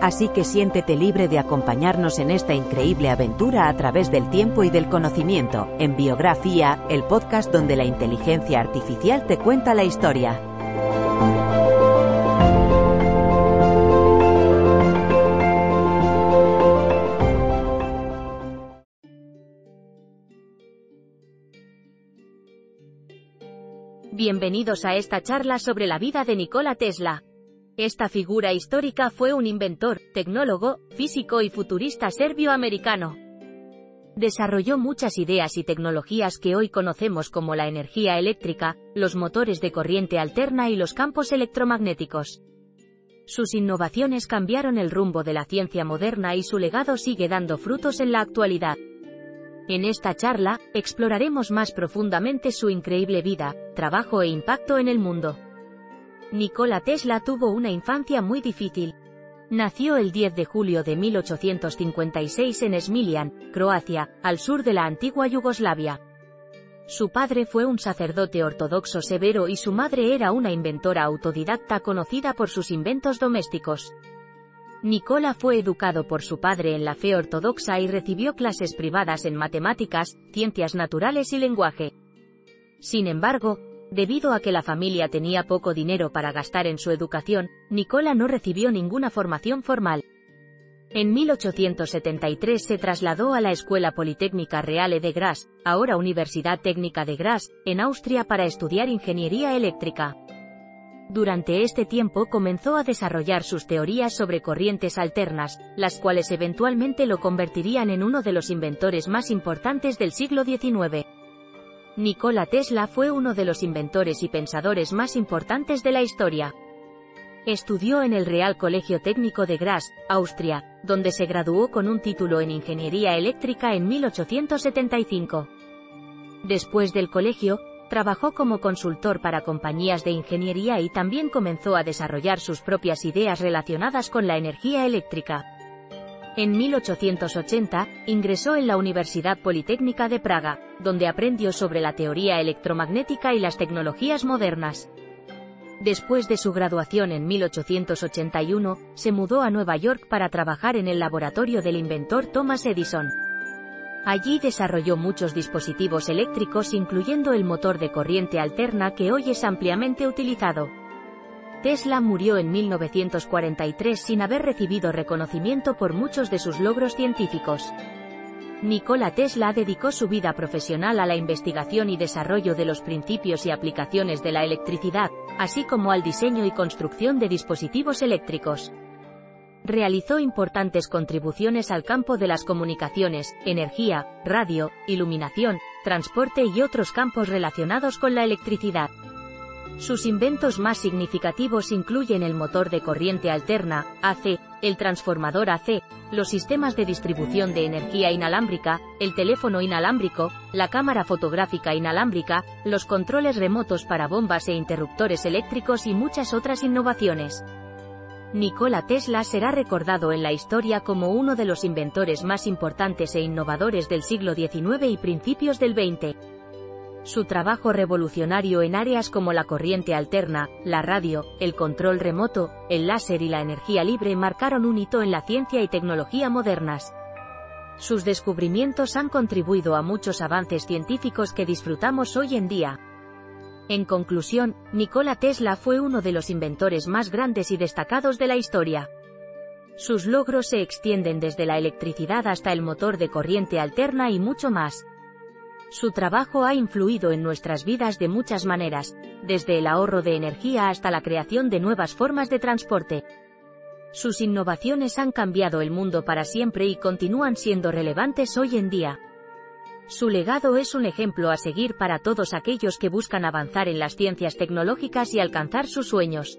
Así que siéntete libre de acompañarnos en esta increíble aventura a través del tiempo y del conocimiento, en Biografía, el podcast donde la inteligencia artificial te cuenta la historia. Bienvenidos a esta charla sobre la vida de Nikola Tesla. Esta figura histórica fue un inventor, tecnólogo, físico y futurista serbio-americano. Desarrolló muchas ideas y tecnologías que hoy conocemos como la energía eléctrica, los motores de corriente alterna y los campos electromagnéticos. Sus innovaciones cambiaron el rumbo de la ciencia moderna y su legado sigue dando frutos en la actualidad. En esta charla, exploraremos más profundamente su increíble vida, trabajo e impacto en el mundo. Nikola Tesla tuvo una infancia muy difícil. Nació el 10 de julio de 1856 en Smiljan, Croacia, al sur de la antigua Yugoslavia. Su padre fue un sacerdote ortodoxo severo y su madre era una inventora autodidacta conocida por sus inventos domésticos. Nicola fue educado por su padre en la fe ortodoxa y recibió clases privadas en matemáticas, ciencias naturales y lenguaje. Sin embargo, debido a que la familia tenía poco dinero para gastar en su educación, Nicola no recibió ninguna formación formal. En 1873 se trasladó a la Escuela Politécnica Reale de Graz, ahora Universidad Técnica de Graz, en Austria para estudiar ingeniería eléctrica. Durante este tiempo comenzó a desarrollar sus teorías sobre corrientes alternas, las cuales eventualmente lo convertirían en uno de los inventores más importantes del siglo XIX. Nikola Tesla fue uno de los inventores y pensadores más importantes de la historia. Estudió en el Real Colegio Técnico de Graz, Austria, donde se graduó con un título en Ingeniería Eléctrica en 1875. Después del colegio, Trabajó como consultor para compañías de ingeniería y también comenzó a desarrollar sus propias ideas relacionadas con la energía eléctrica. En 1880, ingresó en la Universidad Politécnica de Praga, donde aprendió sobre la teoría electromagnética y las tecnologías modernas. Después de su graduación en 1881, se mudó a Nueva York para trabajar en el laboratorio del inventor Thomas Edison. Allí desarrolló muchos dispositivos eléctricos incluyendo el motor de corriente alterna que hoy es ampliamente utilizado. Tesla murió en 1943 sin haber recibido reconocimiento por muchos de sus logros científicos. Nikola Tesla dedicó su vida profesional a la investigación y desarrollo de los principios y aplicaciones de la electricidad, así como al diseño y construcción de dispositivos eléctricos realizó importantes contribuciones al campo de las comunicaciones, energía, radio, iluminación, transporte y otros campos relacionados con la electricidad. Sus inventos más significativos incluyen el motor de corriente alterna, AC, el transformador AC, los sistemas de distribución de energía inalámbrica, el teléfono inalámbrico, la cámara fotográfica inalámbrica, los controles remotos para bombas e interruptores eléctricos y muchas otras innovaciones. Nikola Tesla será recordado en la historia como uno de los inventores más importantes e innovadores del siglo XIX y principios del XX. Su trabajo revolucionario en áreas como la corriente alterna, la radio, el control remoto, el láser y la energía libre marcaron un hito en la ciencia y tecnología modernas. Sus descubrimientos han contribuido a muchos avances científicos que disfrutamos hoy en día. En conclusión, Nikola Tesla fue uno de los inventores más grandes y destacados de la historia. Sus logros se extienden desde la electricidad hasta el motor de corriente alterna y mucho más. Su trabajo ha influido en nuestras vidas de muchas maneras, desde el ahorro de energía hasta la creación de nuevas formas de transporte. Sus innovaciones han cambiado el mundo para siempre y continúan siendo relevantes hoy en día. Su legado es un ejemplo a seguir para todos aquellos que buscan avanzar en las ciencias tecnológicas y alcanzar sus sueños.